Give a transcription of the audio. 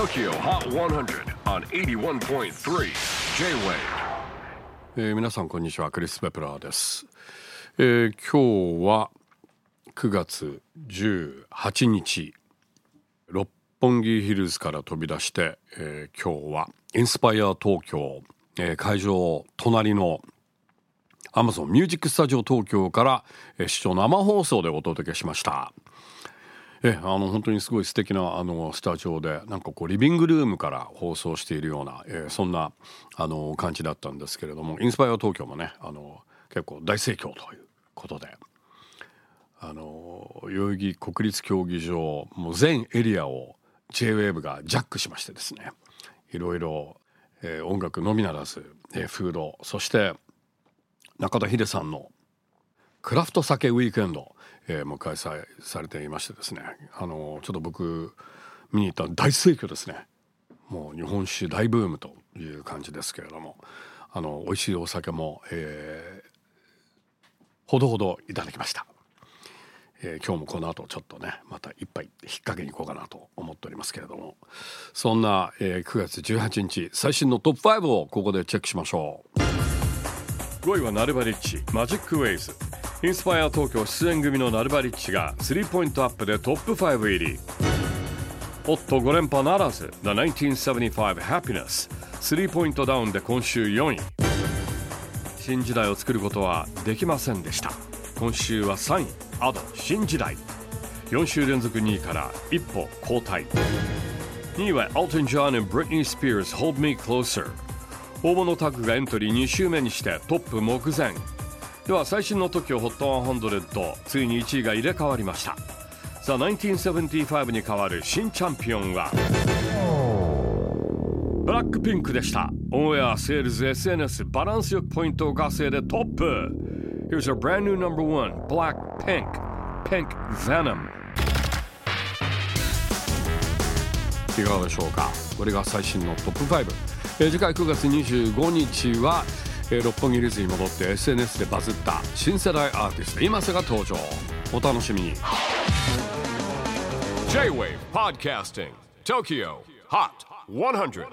TOKYO HOT 100 on 81.3 J-WAVE えー皆さんこんにちは。クリス・ベプラーです、えー今日は9月18日六本木ヒルズから飛び出して、えー今日はインスパイア東京、えー会場隣のアマゾンミュージックスタジオ東京から、えー、視聴生放送でお届けしました。えあの本当にすごい素敵なあのスタジオでなんかこうリビングルームから放送しているような、えーそんなあの感じだったんですけれどもインスパイア東京もねあの結構大盛況ということであの代々木国立競技場もう全エリアを JWAVE がジャックしましてですねいろいろ、えー音楽のみならず、えーフードそして中田秀さんのクラフト酒ウィークエンド、えーも開催されていましてですね。あのちょっと僕見に行った大盛況ですね。もう日本酒大ブームという感じですけれども。あの美味しいお酒も、えーほどほどいただきました、えー今日もこの後ちょっとねまた一杯引っ掛けに行こうかなと思っておりますけれども。そんな、えー9月18日最新のトップ5をここでチェックしましょう。5位はナルバリッチマジックウェイズ。インスパイア東京出演組のナルバリッチがスリーポイントアップでトップ5入り。おっと5連覇ならず。The 1975 Happiness スリーポイントダウンで今週4位。新時代を作ることはできませんでした。今週は3位。アド新時代。4週連続2位から一歩後退。2位は Elton John and Britney Spears Hold Me Closer 大物タッグがエントリー2週目にしてトップ目前。では最新の TOKIOHOT100 ついに1位が入れ替わりました。The 1975に代わる新チャンピオンはブラックピンクでした。オンエアセールズ SNS バランスよくポイントを稼いでトップ。Here's our brand new number one Blackpink Pink Venom いかがでしょうか？これが最新のトップ5、えー次回9月25日は、えー六本木リズに戻って SNS でバズった新世代アーティスト今瀬が登場。お楽しみに。J-WAVE PODCASTING TOKYO HOT 100